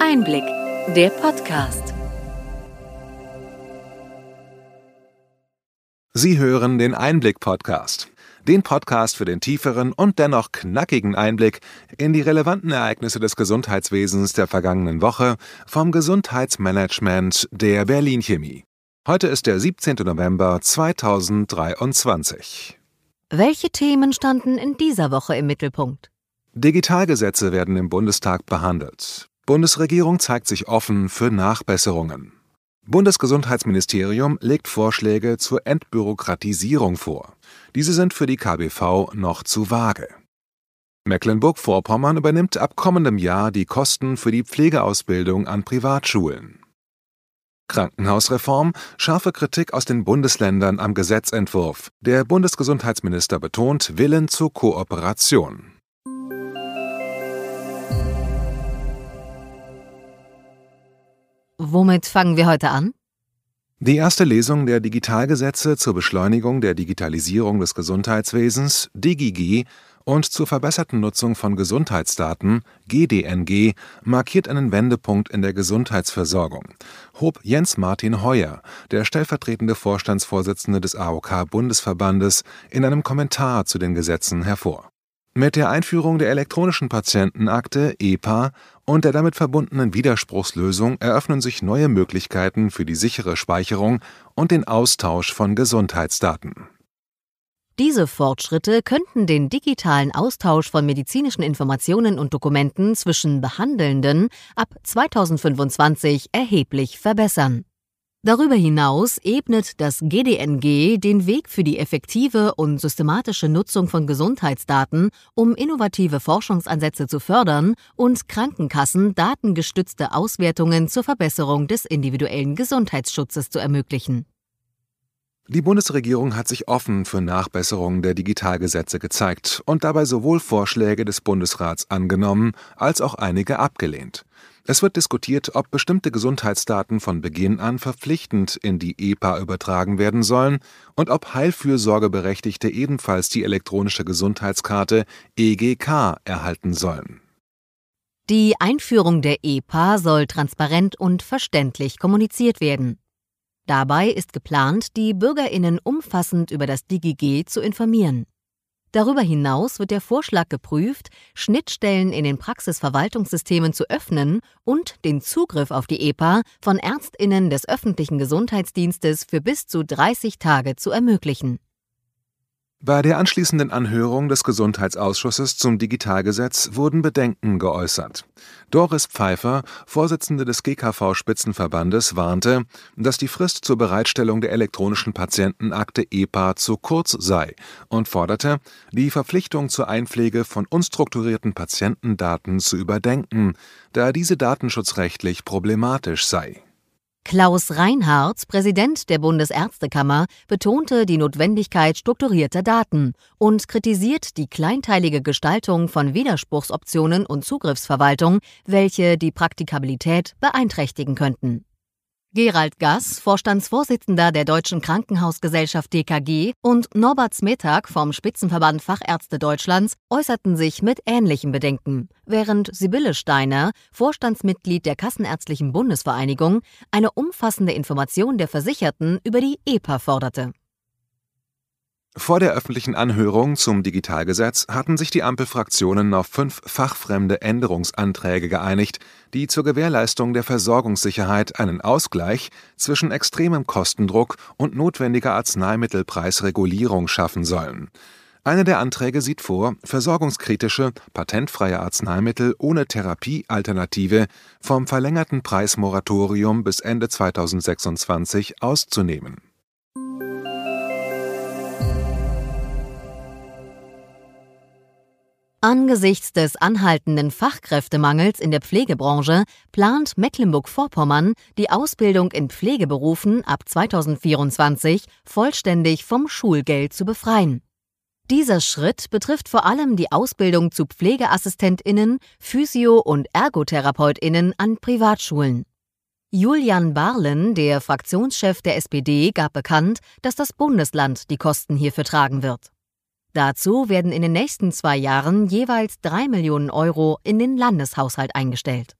Einblick, der Podcast. Sie hören den Einblick-Podcast. Den Podcast für den tieferen und dennoch knackigen Einblick in die relevanten Ereignisse des Gesundheitswesens der vergangenen Woche vom Gesundheitsmanagement der Berlin Chemie. Heute ist der 17. November 2023. Welche Themen standen in dieser Woche im Mittelpunkt? Digitalgesetze werden im Bundestag behandelt. Bundesregierung zeigt sich offen für Nachbesserungen. Bundesgesundheitsministerium legt Vorschläge zur Entbürokratisierung vor. Diese sind für die KBV noch zu vage. Mecklenburg-Vorpommern übernimmt ab kommendem Jahr die Kosten für die Pflegeausbildung an Privatschulen. Krankenhausreform, scharfe Kritik aus den Bundesländern am Gesetzentwurf. Der Bundesgesundheitsminister betont Willen zur Kooperation. Womit fangen wir heute an? Die erste Lesung der Digitalgesetze zur Beschleunigung der Digitalisierung des Gesundheitswesens DigiG und zur verbesserten Nutzung von Gesundheitsdaten GDNG markiert einen Wendepunkt in der Gesundheitsversorgung, hob Jens Martin Heuer, der stellvertretende Vorstandsvorsitzende des AOK Bundesverbandes, in einem Kommentar zu den Gesetzen hervor. Mit der Einführung der elektronischen Patientenakte (EPA) und der damit verbundenen Widerspruchslösung eröffnen sich neue Möglichkeiten für die sichere Speicherung und den Austausch von Gesundheitsdaten. Diese Fortschritte könnten den digitalen Austausch von medizinischen Informationen und Dokumenten zwischen Behandelnden ab 2025 erheblich verbessern Darüber hinaus ebnet das GDNG den Weg für die effektive und systematische Nutzung von Gesundheitsdaten, um innovative Forschungsansätze zu fördern und Krankenkassen datengestützte Auswertungen zur Verbesserung des individuellen Gesundheitsschutzes zu ermöglichen. Die Bundesregierung hat sich offen für Nachbesserungen der Digitalgesetze gezeigt und dabei sowohl Vorschläge des Bundesrats angenommen als auch einige abgelehnt. Es wird diskutiert, ob bestimmte Gesundheitsdaten von Beginn an verpflichtend in die EPA übertragen werden sollen und ob Heilfürsorgeberechtigte ebenfalls die elektronische Gesundheitskarte EGK erhalten sollen. Die Einführung der EPA soll transparent und verständlich kommuniziert werden. Dabei ist geplant, die Bürgerinnen umfassend über das DigiG zu informieren. Darüber hinaus wird der Vorschlag geprüft, Schnittstellen in den Praxisverwaltungssystemen zu öffnen und den Zugriff auf die EPA von Ärztinnen des öffentlichen Gesundheitsdienstes für bis zu 30 Tage zu ermöglichen bei der anschließenden Anhörung des Gesundheitsausschusses zum Digitalgesetz wurden Bedenken geäußert. Doris Pfeiffer, Vorsitzende des GKV-Spitzenverbandes, warnte, dass die Frist zur Bereitstellung der elektronischen Patientenakte EPA zu kurz sei und forderte, die Verpflichtung zur Einpflege von unstrukturierten Patientendaten zu überdenken, da diese datenschutzrechtlich problematisch sei Klaus Reinhardt, Präsident der Bundesärztekammer, betonte die Notwendigkeit strukturierter Daten und kritisiert die kleinteilige Gestaltung von Widerspruchsoptionen und Zugriffsverwaltung, welche die Praktikabilität beeinträchtigen könnten Gerald Gass, Vorstandsvorsitzender der Deutschen Krankenhausgesellschaft DKG, und Norbert Smetag vom Spitzenverband Fachärzte Deutschlands äußerten sich mit ähnlichen Bedenken, während Sibylle Steiner, Vorstandsmitglied der Kassenärztlichen Bundesvereinigung, eine umfassende Information der Versicherten über die EPA forderte vor der öffentlichen Anhörung zum Digitalgesetz hatten sich die Ampelfraktionen auf fünf fachfremde Änderungsanträge geeinigt, die zur Gewährleistung der Versorgungssicherheit einen Ausgleich zwischen extremem Kostendruck und notwendiger Arzneimittelpreisregulierung schaffen sollen. Einer der Anträge sieht vor, versorgungskritische, patentfreie Arzneimittel ohne Therapiealternative vom verlängerten Preismoratorium bis Ende 2026 auszunehmen Angesichts des anhaltenden Fachkräftemangels in der Pflegebranche plant Mecklenburg-Vorpommern, die Ausbildung in Pflegeberufen ab 2024 vollständig vom Schulgeld zu befreien. Dieser Schritt betrifft vor allem die Ausbildung zu Pflegeassistentinnen, Physio- und Ergotherapeutinnen an Privatschulen. Julian Barlen, der Fraktionschef der SPD, gab bekannt, dass das Bundesland die Kosten hierfür tragen wird. Dazu werden in den nächsten zwei Jahren jeweils drei Millionen Euro in den Landeshaushalt eingestellt.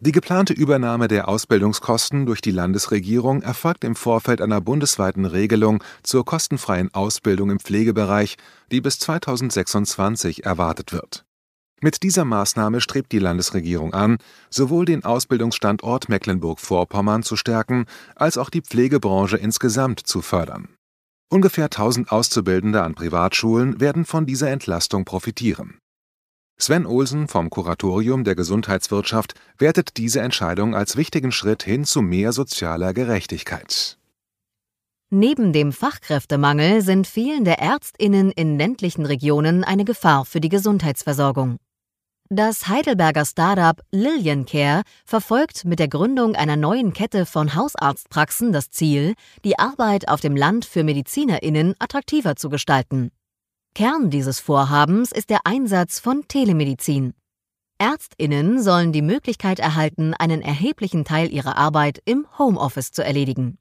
Die geplante Übernahme der Ausbildungskosten durch die Landesregierung erfolgt im Vorfeld einer bundesweiten Regelung zur kostenfreien Ausbildung im Pflegebereich, die bis 2026 erwartet wird. Mit dieser Maßnahme strebt die Landesregierung an, sowohl den Ausbildungsstandort Mecklenburg-Vorpommern zu stärken, als auch die Pflegebranche insgesamt zu fördern. Ungefähr 1000 Auszubildende an Privatschulen werden von dieser Entlastung profitieren Sven Olsen vom Kuratorium der Gesundheitswirtschaft wertet diese Entscheidung als wichtigen Schritt hin zu mehr sozialer Gerechtigkeit. Neben dem Fachkräftemangel sind fehlende Ärztinnen in ländlichen Regionen eine Gefahr für die Gesundheitsversorgung. Das Heidelberger Startup Lillian Care verfolgt mit der Gründung einer neuen Kette von Hausarztpraxen das Ziel, die Arbeit auf dem Land für Medizinerinnen attraktiver zu gestalten. Kern dieses Vorhabens ist der Einsatz von Telemedizin. Ärztinnen sollen die Möglichkeit erhalten, einen erheblichen Teil ihrer Arbeit im Homeoffice zu erledigen.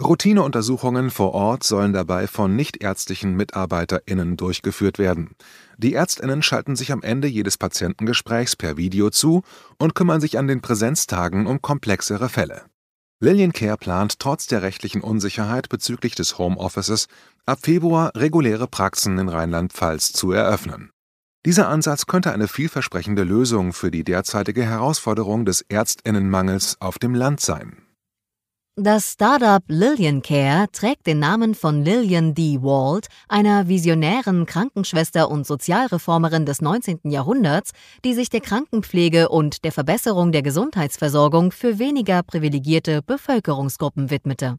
Routineuntersuchungen vor Ort sollen dabei von nichtärztlichen Mitarbeiterinnen durchgeführt werden. Die Ärztinnen schalten sich am Ende jedes Patientengesprächs per Video zu und kümmern sich an den Präsenztagen um komplexere Fälle. Lillian Care plant trotz der rechtlichen Unsicherheit bezüglich des Homeoffices ab Februar reguläre Praxen in Rheinland-Pfalz zu eröffnen. Dieser Ansatz könnte eine vielversprechende Lösung für die derzeitige Herausforderung des Ärztinnenmangels auf dem Land sein das Startup Lillian Care trägt den Namen von Lillian D. Wald, einer visionären Krankenschwester und Sozialreformerin des 19. Jahrhunderts, die sich der Krankenpflege und der Verbesserung der Gesundheitsversorgung für weniger privilegierte Bevölkerungsgruppen widmete.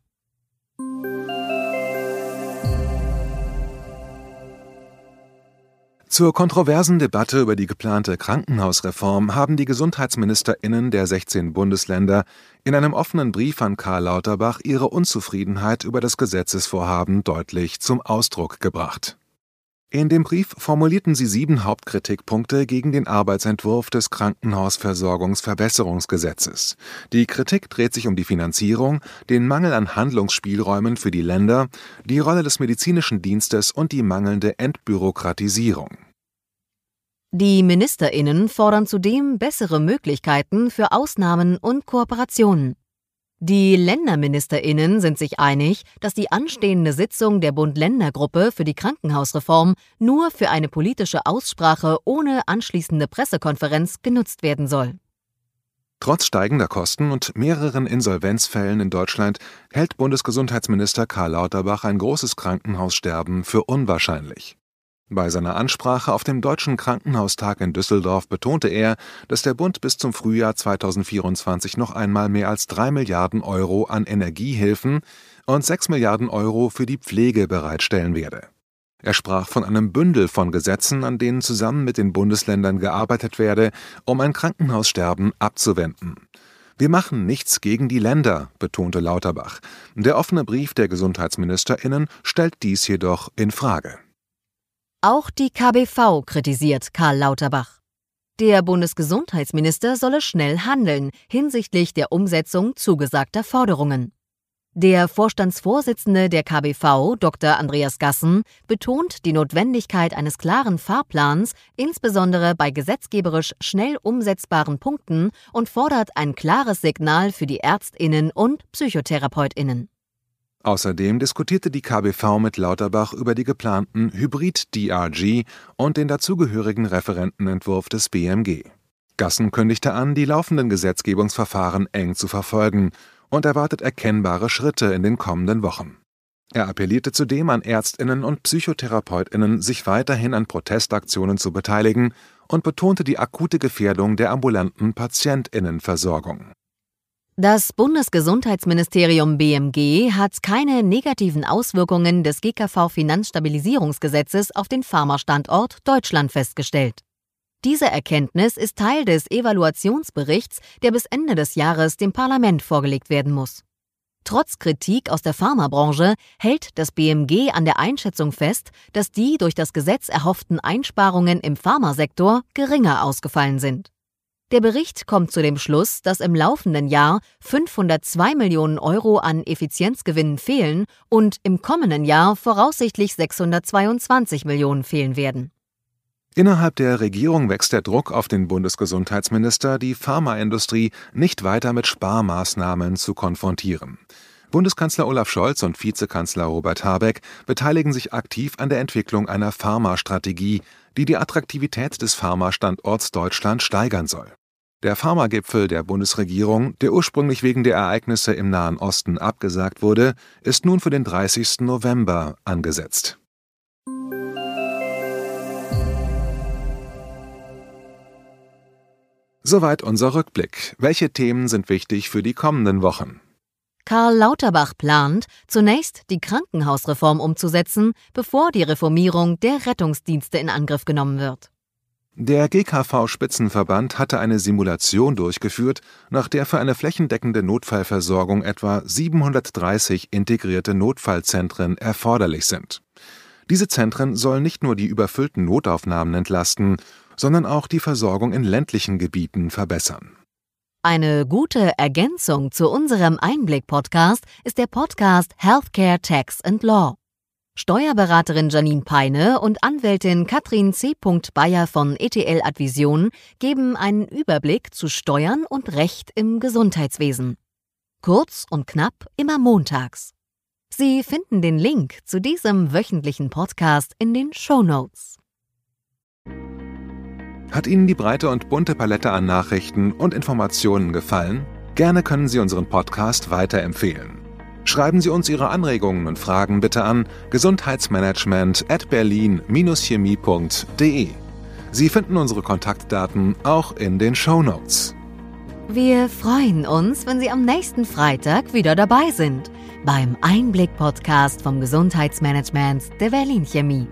Zur kontroversen Debatte über die geplante Krankenhausreform haben die Gesundheitsministerinnen der 16 Bundesländer in einem offenen Brief an Karl Lauterbach ihre Unzufriedenheit über das Gesetzesvorhaben deutlich zum Ausdruck gebracht. In dem Brief formulierten sie sieben Hauptkritikpunkte gegen den Arbeitsentwurf des Krankenhausversorgungsverbesserungsgesetzes. Die Kritik dreht sich um die Finanzierung, den Mangel an Handlungsspielräumen für die Länder, die Rolle des medizinischen Dienstes und die mangelnde Entbürokratisierung. Die Ministerinnen fordern zudem bessere Möglichkeiten für Ausnahmen und Kooperationen. Die Länderministerinnen sind sich einig, dass die anstehende Sitzung der Bund-Länder-Gruppe für die Krankenhausreform nur für eine politische Aussprache ohne anschließende Pressekonferenz genutzt werden soll. Trotz steigender Kosten und mehreren Insolvenzfällen in Deutschland hält Bundesgesundheitsminister Karl Lauterbach ein großes Krankenhaussterben für unwahrscheinlich. Bei seiner Ansprache auf dem Deutschen Krankenhaustag in Düsseldorf betonte er, dass der Bund bis zum Frühjahr 2024 noch einmal mehr als drei Milliarden Euro an Energiehilfen und sechs Milliarden Euro für die Pflege bereitstellen werde. Er sprach von einem Bündel von Gesetzen, an denen zusammen mit den Bundesländern gearbeitet werde, um ein Krankenhaussterben abzuwenden. Wir machen nichts gegen die Länder, betonte Lauterbach. Der offene Brief der Gesundheitsministerinnen stellt dies jedoch in Frage. Auch die KBV kritisiert Karl Lauterbach. Der Bundesgesundheitsminister solle schnell handeln hinsichtlich der Umsetzung zugesagter Forderungen. Der Vorstandsvorsitzende der KBV, Dr. Andreas Gassen, betont die Notwendigkeit eines klaren Fahrplans, insbesondere bei gesetzgeberisch schnell umsetzbaren Punkten und fordert ein klares Signal für die Ärztinnen und Psychotherapeutinnen. Außerdem diskutierte die KBV mit Lauterbach über die geplanten Hybrid-DRG und den dazugehörigen Referentenentwurf des BMG. Gassen kündigte an, die laufenden Gesetzgebungsverfahren eng zu verfolgen und erwartet erkennbare Schritte in den kommenden Wochen. Er appellierte zudem an Ärztinnen und Psychotherapeutinnen, sich weiterhin an Protestaktionen zu beteiligen und betonte die akute Gefährdung der ambulanten Patientinnenversorgung. Das Bundesgesundheitsministerium BMG hat keine negativen Auswirkungen des GKV-Finanzstabilisierungsgesetzes auf den Pharmastandort Deutschland festgestellt. Diese Erkenntnis ist Teil des Evaluationsberichts, der bis Ende des Jahres dem Parlament vorgelegt werden muss. Trotz Kritik aus der Pharmabranche hält das BMG an der Einschätzung fest, dass die durch das Gesetz erhofften Einsparungen im Pharmasektor geringer ausgefallen sind. Der Bericht kommt zu dem Schluss, dass im laufenden Jahr 502 Millionen Euro an Effizienzgewinnen fehlen und im kommenden Jahr voraussichtlich 622 Millionen fehlen werden. Innerhalb der Regierung wächst der Druck auf den Bundesgesundheitsminister, die Pharmaindustrie nicht weiter mit Sparmaßnahmen zu konfrontieren. Bundeskanzler Olaf Scholz und Vizekanzler Robert Habeck beteiligen sich aktiv an der Entwicklung einer Pharmastrategie, die die Attraktivität des Pharmastandorts Deutschland steigern soll. Der Pharmagipfel der Bundesregierung, der ursprünglich wegen der Ereignisse im Nahen Osten abgesagt wurde, ist nun für den 30. November angesetzt. Soweit unser Rückblick. Welche Themen sind wichtig für die kommenden Wochen? Karl Lauterbach plant, zunächst die Krankenhausreform umzusetzen, bevor die Reformierung der Rettungsdienste in Angriff genommen wird. Der GKV-Spitzenverband hatte eine Simulation durchgeführt, nach der für eine flächendeckende Notfallversorgung etwa 730 integrierte Notfallzentren erforderlich sind. Diese Zentren sollen nicht nur die überfüllten Notaufnahmen entlasten, sondern auch die Versorgung in ländlichen Gebieten verbessern. Eine gute Ergänzung zu unserem Einblick-Podcast ist der Podcast Healthcare Tax and Law. Steuerberaterin Janine Peine und Anwältin Katrin C. Bayer von ETL Advision geben einen Überblick zu Steuern und Recht im Gesundheitswesen. Kurz und knapp immer montags. Sie finden den Link zu diesem wöchentlichen Podcast in den Show Notes. Hat Ihnen die breite und bunte Palette an Nachrichten und Informationen gefallen? Gerne können Sie unseren Podcast weiterempfehlen. Schreiben Sie uns Ihre Anregungen und Fragen bitte an gesundheitsmanagement at berlin-chemie.de. Sie finden unsere Kontaktdaten auch in den Show Notes. Wir freuen uns, wenn Sie am nächsten Freitag wieder dabei sind beim Einblick-Podcast vom Gesundheitsmanagement der Berlin Chemie.